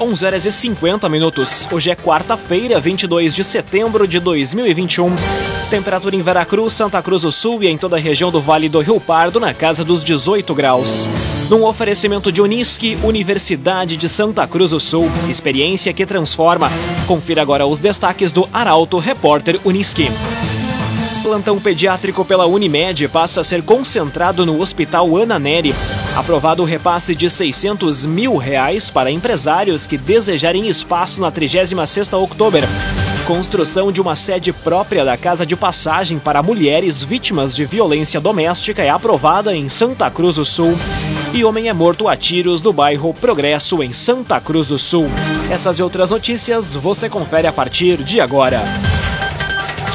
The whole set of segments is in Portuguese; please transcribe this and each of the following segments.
11 horas e 50 minutos. Hoje é quarta-feira, 22 de setembro de 2021. Temperatura em Veracruz, Santa Cruz do Sul e em toda a região do Vale do Rio Pardo na casa dos 18 graus. Num oferecimento de Unisque, Universidade de Santa Cruz do Sul. Experiência que transforma. Confira agora os destaques do Arauto Repórter Unisque plantão pediátrico pela Unimed passa a ser concentrado no Hospital Ana Neri. Aprovado o repasse de 600 mil reais para empresários que desejarem espaço na 36ª Outubro. Construção de uma sede própria da Casa de Passagem para mulheres vítimas de violência doméstica é aprovada em Santa Cruz do Sul. E homem é morto a tiros no bairro Progresso, em Santa Cruz do Sul. Essas e outras notícias você confere a partir de agora.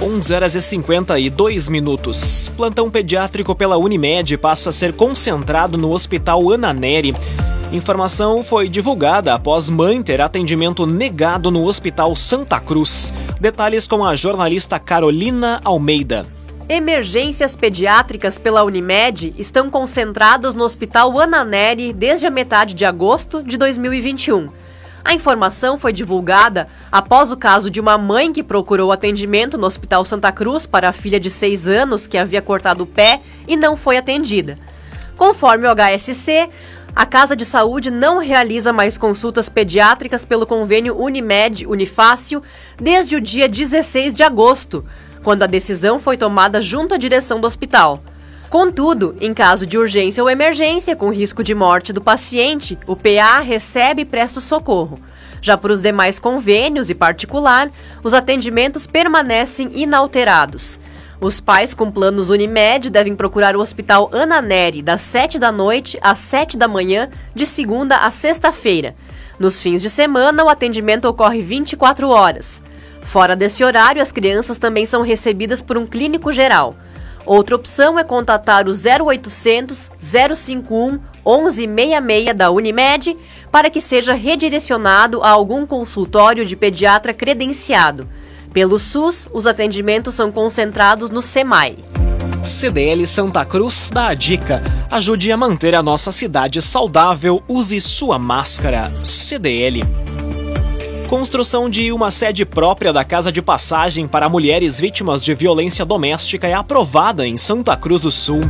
11 horas e 52 minutos. Plantão pediátrico pela Unimed passa a ser concentrado no Hospital Ana Neri. Informação foi divulgada após mãe ter atendimento negado no Hospital Santa Cruz. Detalhes com a jornalista Carolina Almeida. Emergências pediátricas pela Unimed estão concentradas no Hospital Ana Neri desde a metade de agosto de 2021. A informação foi divulgada após o caso de uma mãe que procurou atendimento no Hospital Santa Cruz para a filha de 6 anos que havia cortado o pé e não foi atendida. Conforme o HSC, a Casa de Saúde não realiza mais consultas pediátricas pelo convênio Unimed Unifácil desde o dia 16 de agosto, quando a decisão foi tomada junto à direção do hospital. Contudo, em caso de urgência ou emergência com risco de morte do paciente, o PA recebe e presta socorro. Já para os demais convênios e particular, os atendimentos permanecem inalterados. Os pais com planos Unimed devem procurar o Hospital Ana Neri das 7 da noite às 7 da manhã, de segunda a sexta-feira. Nos fins de semana, o atendimento ocorre 24 horas. Fora desse horário, as crianças também são recebidas por um clínico geral. Outra opção é contatar o 0800 051 1166 da Unimed para que seja redirecionado a algum consultório de pediatra credenciado. Pelo SUS, os atendimentos são concentrados no SEMAI. CDL Santa Cruz dá a dica: ajude a manter a nossa cidade saudável, use sua máscara. CDL. Construção de uma sede própria da Casa de Passagem para mulheres vítimas de violência doméstica é aprovada em Santa Cruz do Sul.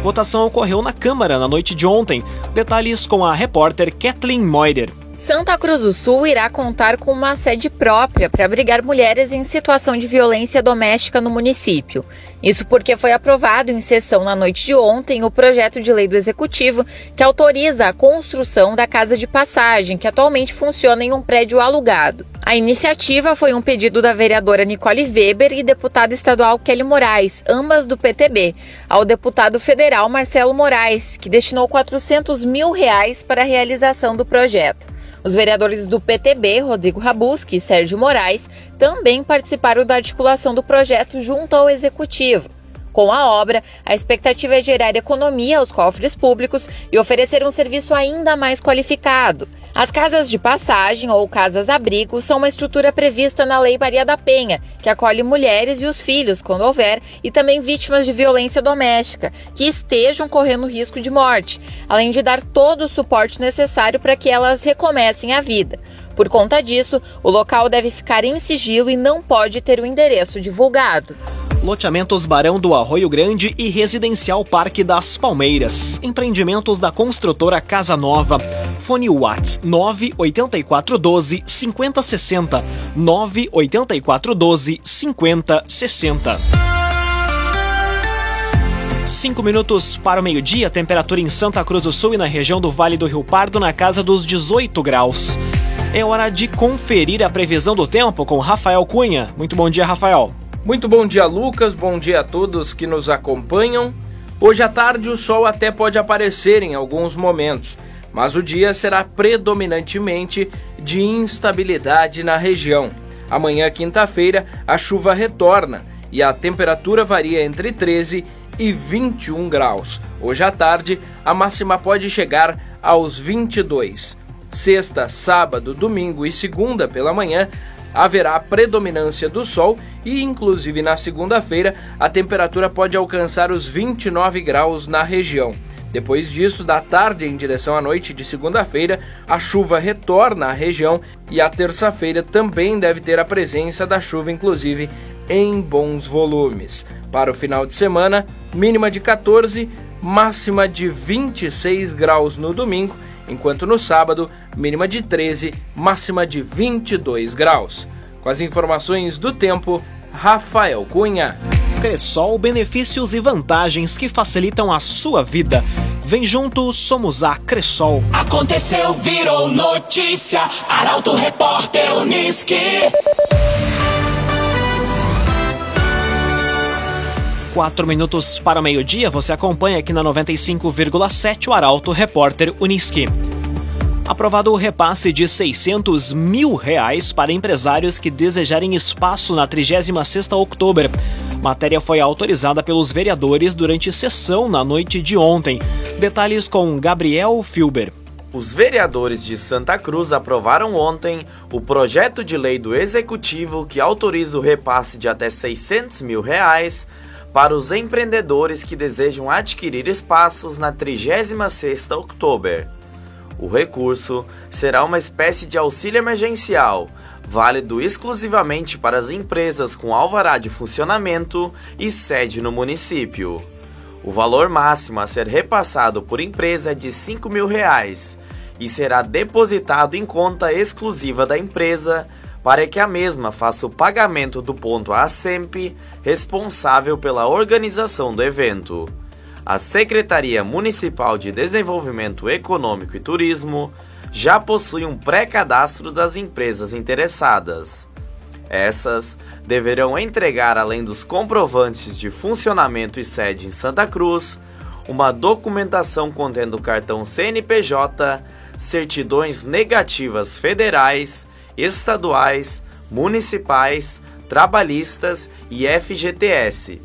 Votação ocorreu na Câmara na noite de ontem. Detalhes com a repórter Kathleen Moider. Santa Cruz do Sul irá contar com uma sede própria para abrigar mulheres em situação de violência doméstica no município. Isso porque foi aprovado em sessão na noite de ontem o projeto de lei do Executivo que autoriza a construção da casa de passagem, que atualmente funciona em um prédio alugado. A iniciativa foi um pedido da vereadora Nicole Weber e deputada estadual Kelly Moraes, ambas do PTB, ao deputado federal Marcelo Moraes, que destinou 400 mil reais para a realização do projeto. Os vereadores do PTB, Rodrigo Rabuski e Sérgio Moraes, também participaram da articulação do projeto junto ao Executivo. Com a obra, a expectativa é gerar economia aos cofres públicos e oferecer um serviço ainda mais qualificado. As casas de passagem ou casas-abrigo são uma estrutura prevista na Lei Maria da Penha, que acolhe mulheres e os filhos, quando houver, e também vítimas de violência doméstica, que estejam correndo risco de morte, além de dar todo o suporte necessário para que elas recomecem a vida. Por conta disso, o local deve ficar em sigilo e não pode ter o endereço divulgado. Loteamentos Barão do Arroio Grande e Residencial Parque das Palmeiras. Empreendimentos da construtora Casa Nova. Fone Whats 98412 5060 98412 5060. Cinco minutos para o meio-dia, temperatura em Santa Cruz do Sul e na região do Vale do Rio Pardo na casa dos 18 graus. É hora de conferir a previsão do tempo com Rafael Cunha. Muito bom dia, Rafael. Muito bom dia, Lucas. Bom dia a todos que nos acompanham. Hoje à tarde o sol até pode aparecer em alguns momentos, mas o dia será predominantemente de instabilidade na região. Amanhã, quinta-feira, a chuva retorna e a temperatura varia entre 13 e 21 graus. Hoje à tarde, a máxima pode chegar aos 22. Sexta, sábado, domingo e segunda pela manhã haverá predominância do sol e, inclusive na segunda-feira, a temperatura pode alcançar os 29 graus na região. Depois disso, da tarde em direção à noite de segunda-feira, a chuva retorna à região e a terça-feira também deve ter a presença da chuva, inclusive em bons volumes. Para o final de semana, mínima de 14, máxima de 26 graus no domingo, enquanto no sábado, mínima de 13, máxima de 22 graus. Com as informações do tempo, Rafael Cunha. Cressol, benefícios e vantagens que facilitam a sua vida. Vem junto, somos a Cressol. Aconteceu, virou notícia. Arauto Repórter Uniski. Quatro minutos para o meio-dia, você acompanha aqui na 95,7 o Arauto Repórter Uniski. Aprovado o repasse de 600 mil reais para empresários que desejarem espaço na 36ª Outubro. Matéria foi autorizada pelos vereadores durante sessão na noite de ontem. Detalhes com Gabriel Filber. Os vereadores de Santa Cruz aprovaram ontem o projeto de lei do Executivo que autoriza o repasse de até 600 mil reais para os empreendedores que desejam adquirir espaços na 36ª Outubro. O recurso será uma espécie de auxílio emergencial, válido exclusivamente para as empresas com alvará de funcionamento e sede no município. O valor máximo a ser repassado por empresa é de 5 mil reais e será depositado em conta exclusiva da empresa para que a mesma faça o pagamento do ponto à SEMP, responsável pela organização do evento. A Secretaria Municipal de Desenvolvimento Econômico e Turismo já possui um pré-cadastro das empresas interessadas. Essas deverão entregar, além dos comprovantes de funcionamento e sede em Santa Cruz, uma documentação contendo cartão CNPJ, certidões negativas federais estaduais, municipais, trabalhistas e FGTS,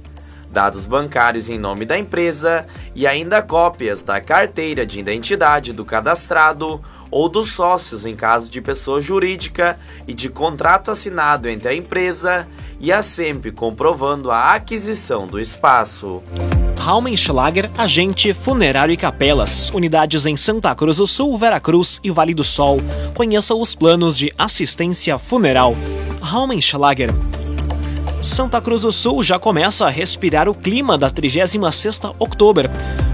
dados bancários em nome da empresa e ainda cópias da carteira de identidade do cadastrado ou dos sócios em caso de pessoa jurídica e de contrato assinado entre a empresa e a SEMP comprovando a aquisição do espaço. Raumenschlager, agente funerário e capelas, unidades em Santa Cruz do Sul, Veracruz e Vale do Sol. Conheça os planos de assistência funeral. Raumenschlager. Santa Cruz do Sul já começa a respirar o clima da 36ª Outubro.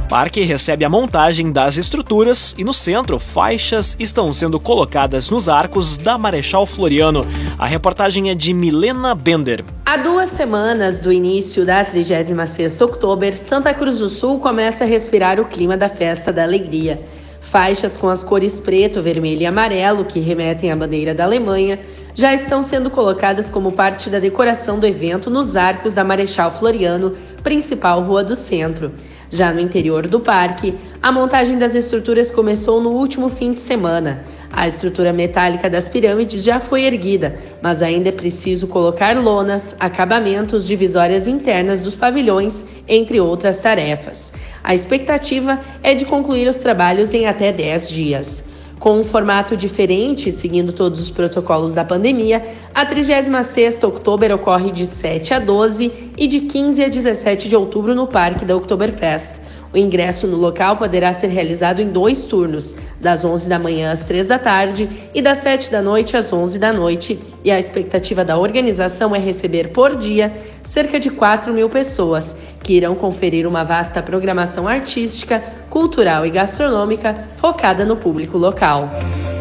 Parque recebe a montagem das estruturas e no centro, faixas estão sendo colocadas nos arcos da Marechal Floriano. A reportagem é de Milena Bender. Há duas semanas do início da 36ª Outubro, Santa Cruz do Sul começa a respirar o clima da Festa da Alegria. Faixas com as cores preto, vermelho e amarelo, que remetem à bandeira da Alemanha, já estão sendo colocadas como parte da decoração do evento nos arcos da Marechal Floriano, principal rua do centro. Já no interior do parque, a montagem das estruturas começou no último fim de semana. A estrutura metálica das pirâmides já foi erguida, mas ainda é preciso colocar lonas, acabamentos, divisórias internas dos pavilhões, entre outras tarefas. A expectativa é de concluir os trabalhos em até 10 dias. Com um formato diferente, seguindo todos os protocolos da pandemia, a 36ª Outubro ocorre de 7 a 12 e de 15 a 17 de outubro no Parque da Oktoberfest. O ingresso no local poderá ser realizado em dois turnos, das 11 da manhã às 3 da tarde e das 7 da noite às 11 da noite, e a expectativa da organização é receber por dia cerca de 4 mil pessoas, que irão conferir uma vasta programação artística, cultural e gastronômica focada no público local.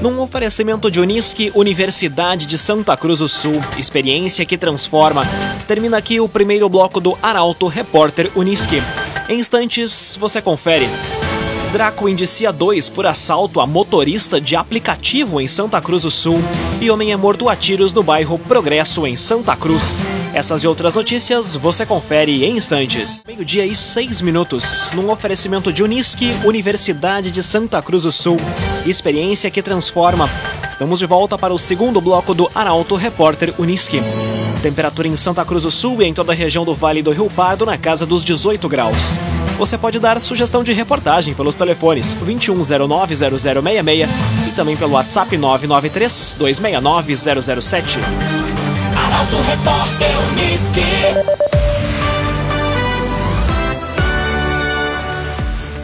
Num oferecimento de Unisque, Universidade de Santa Cruz do Sul, experiência que transforma. Termina aqui o primeiro bloco do Arauto Repórter Unisque. Em instantes, você confere. Draco indicia dois por assalto a motorista de aplicativo em Santa Cruz do Sul e homem é morto a tiros no bairro Progresso, em Santa Cruz. Essas e outras notícias você confere em instantes. Meio-dia e seis minutos, num oferecimento de Unisque, Universidade de Santa Cruz do Sul. Experiência que transforma. Estamos de volta para o segundo bloco do Arauto Repórter Unisque. Temperatura em Santa Cruz do Sul e em toda a região do Vale do Rio Pardo na casa dos 18 graus. Você pode dar sugestão de reportagem pelos telefones 21090066 e também pelo WhatsApp 993 269 007. Arauto Repórter Unisque.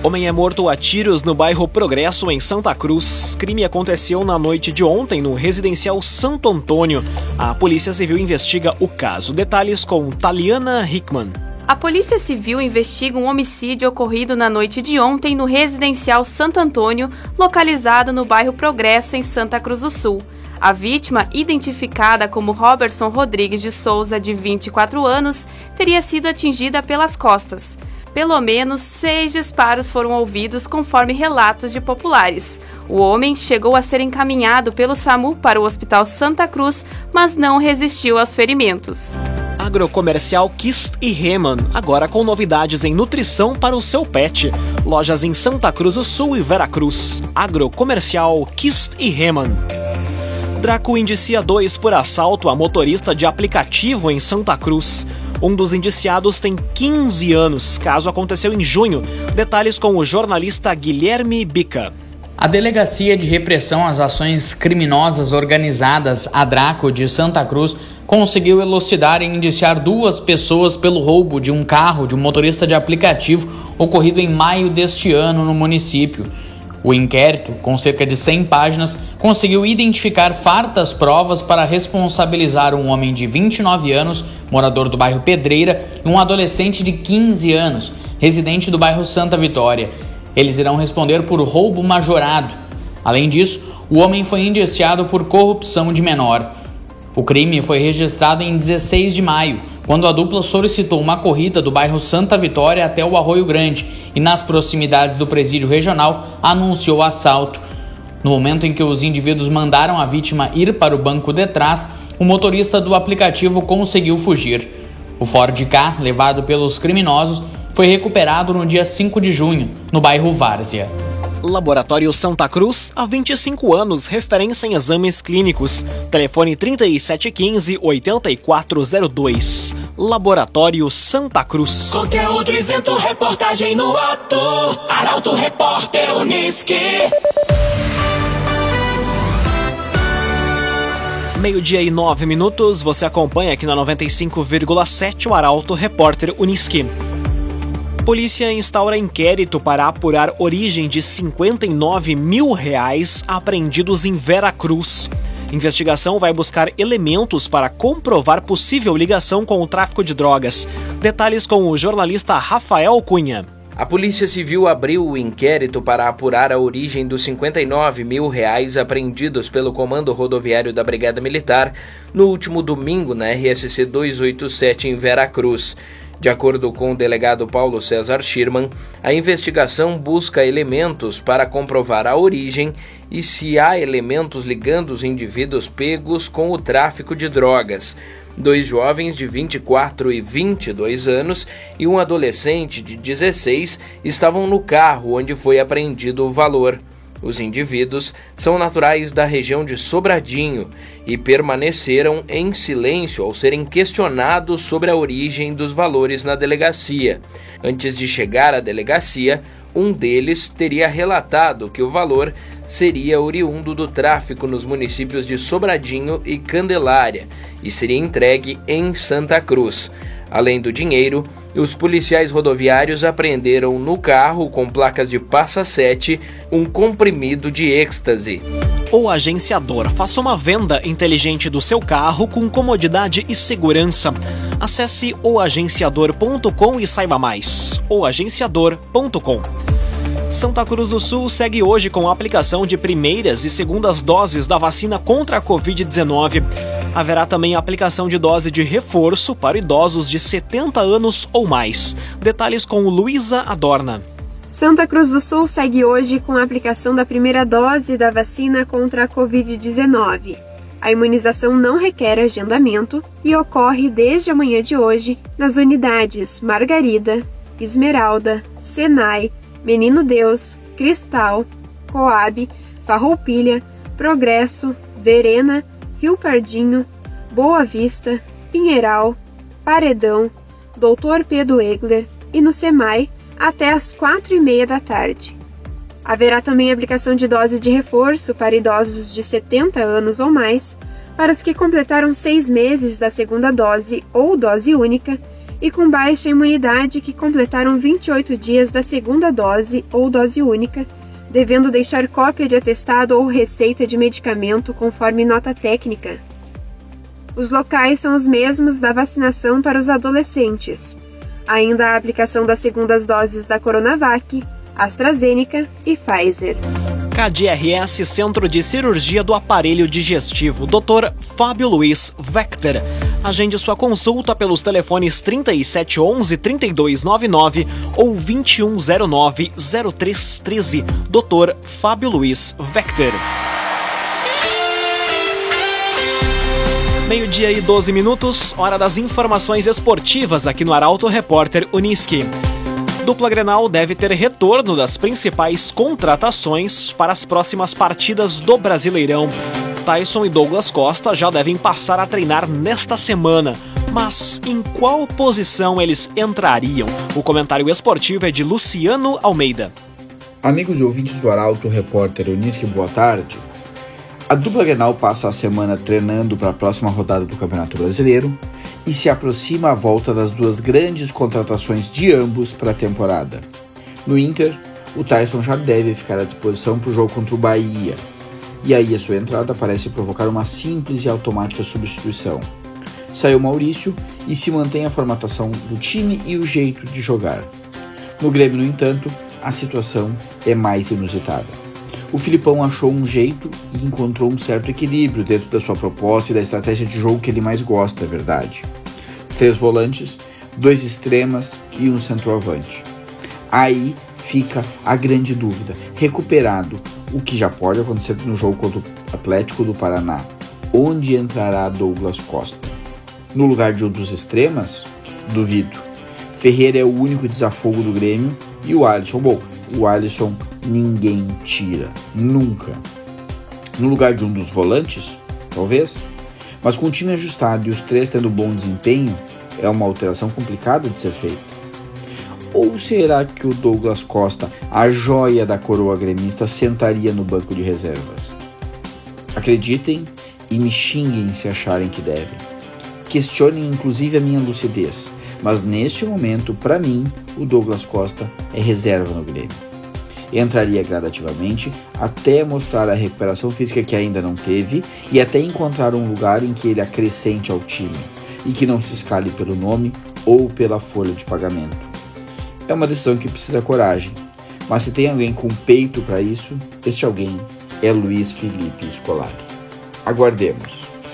Homem é morto a tiros no bairro Progresso, em Santa Cruz. Crime aconteceu na noite de ontem no residencial Santo Antônio. A Polícia Civil investiga o caso. Detalhes com Taliana Hickman. A Polícia Civil investiga um homicídio ocorrido na noite de ontem no residencial Santo Antônio, localizado no bairro Progresso, em Santa Cruz do Sul. A vítima, identificada como Robertson Rodrigues de Souza, de 24 anos, teria sido atingida pelas costas. Pelo menos seis disparos foram ouvidos, conforme relatos de populares. O homem chegou a ser encaminhado pelo SAMU para o Hospital Santa Cruz, mas não resistiu aos ferimentos. Agrocomercial Kist e Reman, agora com novidades em nutrição para o seu pet. Lojas em Santa Cruz do Sul e Veracruz. Agrocomercial Kist e Reman. Draco indicia dois por assalto a motorista de aplicativo em Santa Cruz. Um dos indiciados tem 15 anos. Caso aconteceu em junho. Detalhes com o jornalista Guilherme Bica. A Delegacia de Repressão às Ações Criminosas Organizadas, a Draco de Santa Cruz, conseguiu elucidar e indiciar duas pessoas pelo roubo de um carro de um motorista de aplicativo ocorrido em maio deste ano no município. O inquérito, com cerca de 100 páginas, conseguiu identificar fartas provas para responsabilizar um homem de 29 anos, morador do bairro Pedreira, e um adolescente de 15 anos, residente do bairro Santa Vitória. Eles irão responder por roubo majorado. Além disso, o homem foi indiciado por corrupção de menor. O crime foi registrado em 16 de maio, quando a dupla solicitou uma corrida do bairro Santa Vitória até o Arroio Grande e, nas proximidades do presídio regional, anunciou assalto. No momento em que os indivíduos mandaram a vítima ir para o banco de trás, o motorista do aplicativo conseguiu fugir. O Ford K, levado pelos criminosos, foi recuperado no dia 5 de junho, no bairro Várzea. Laboratório Santa Cruz, há 25 anos, referência em exames clínicos. Telefone 3715-8402. Laboratório Santa Cruz. Conteúdo isento, reportagem no ato. Arauto Repórter Unisque. Meio-dia e nove minutos, você acompanha aqui na 95,7 o Arauto Repórter Unisque. Polícia instaura inquérito para apurar origem de 59 mil reais apreendidos em Veracruz. Investigação vai buscar elementos para comprovar possível ligação com o tráfico de drogas. Detalhes com o jornalista Rafael Cunha. A Polícia Civil abriu o inquérito para apurar a origem dos 59 mil reais apreendidos pelo Comando Rodoviário da Brigada Militar no último domingo na RSC 287 em Veracruz. De acordo com o delegado Paulo César Schirman, a investigação busca elementos para comprovar a origem e se há elementos ligando os indivíduos pegos com o tráfico de drogas dois jovens de 24 e 22 anos e um adolescente de 16 estavam no carro onde foi apreendido o valor. Os indivíduos são naturais da região de Sobradinho e permaneceram em silêncio ao serem questionados sobre a origem dos valores na delegacia. Antes de chegar à delegacia, um deles teria relatado que o valor seria oriundo do tráfico nos municípios de Sobradinho e Candelária e seria entregue em Santa Cruz. Além do dinheiro, os policiais rodoviários apreenderam no carro com placas de passa 7 um comprimido de êxtase. O agenciador faça uma venda inteligente do seu carro com comodidade e segurança. Acesse oagenciador.com e saiba mais. oagenciador.com Santa Cruz do Sul segue hoje com a aplicação de primeiras e segundas doses da vacina contra a Covid-19. Haverá também a aplicação de dose de reforço para idosos de 70 anos ou mais. Detalhes com Luísa Adorna. Santa Cruz do Sul segue hoje com a aplicação da primeira dose da vacina contra a Covid-19. A imunização não requer agendamento e ocorre desde a manhã de hoje nas unidades Margarida, Esmeralda, Senai, Menino Deus, Cristal, Coab, Farroupilha, Progresso, Verena, Rio Pardinho, Boa Vista, Pinheiral, Paredão, Doutor Pedro Egler e no SEMAI até às quatro e meia da tarde. Haverá também aplicação de dose de reforço para idosos de 70 anos ou mais, para os que completaram seis meses da segunda dose ou dose única e com baixa imunidade que completaram 28 dias da segunda dose ou dose única, devendo deixar cópia de atestado ou receita de medicamento conforme nota técnica. Os locais são os mesmos da vacinação para os adolescentes. Ainda a aplicação das segundas doses da Coronavac, AstraZeneca e Pfizer. KDRS Centro de Cirurgia do Aparelho Digestivo, Dr. Fábio Luiz Vector. Agende sua consulta pelos telefones 3711 3299 ou 2109 0313. Dr. Fábio Luiz Vector. Meio-dia e 12 minutos, hora das informações esportivas aqui no Arauto Repórter Uniski. Dupla Grenal deve ter retorno das principais contratações para as próximas partidas do Brasileirão. Tyson e Douglas Costa já devem passar a treinar nesta semana. Mas em qual posição eles entrariam? O comentário esportivo é de Luciano Almeida. Amigos e ouvintes do Arauto Repórter Uniski, boa tarde. A dupla Grenal passa a semana treinando para a próxima rodada do Campeonato Brasileiro e se aproxima a volta das duas grandes contratações de ambos para a temporada. No Inter, o Tyson já deve ficar à disposição para o jogo contra o Bahia, e aí a sua entrada parece provocar uma simples e automática substituição. Saiu Maurício e se mantém a formatação do time e o jeito de jogar. No Grêmio, no entanto, a situação é mais inusitada. O Filipão achou um jeito e encontrou um certo equilíbrio dentro da sua proposta e da estratégia de jogo que ele mais gosta, é verdade. Três volantes, dois extremas e um centroavante. Aí fica a grande dúvida: recuperado, o que já pode acontecer no jogo contra o Atlético do Paraná, onde entrará Douglas Costa? No lugar de um dos extremas? Duvido. Ferreira é o único desafogo do Grêmio e o Alisson, bom, o Alisson ninguém tira, nunca. No lugar de um dos volantes, talvez, mas com o time ajustado e os três tendo bom desempenho, é uma alteração complicada de ser feita. Ou será que o Douglas Costa, a joia da coroa gremista, sentaria no banco de reservas? Acreditem e me xinguem se acharem que devem. Questionem inclusive a minha lucidez, mas neste momento, para mim, o Douglas Costa é reserva no Grêmio. Entraria gradativamente até mostrar a recuperação física que ainda não teve e até encontrar um lugar em que ele acrescente ao time e que não se escale pelo nome ou pela folha de pagamento. É uma decisão que precisa coragem, mas se tem alguém com peito para isso, este alguém é Luiz Felipe Scolari. Aguardemos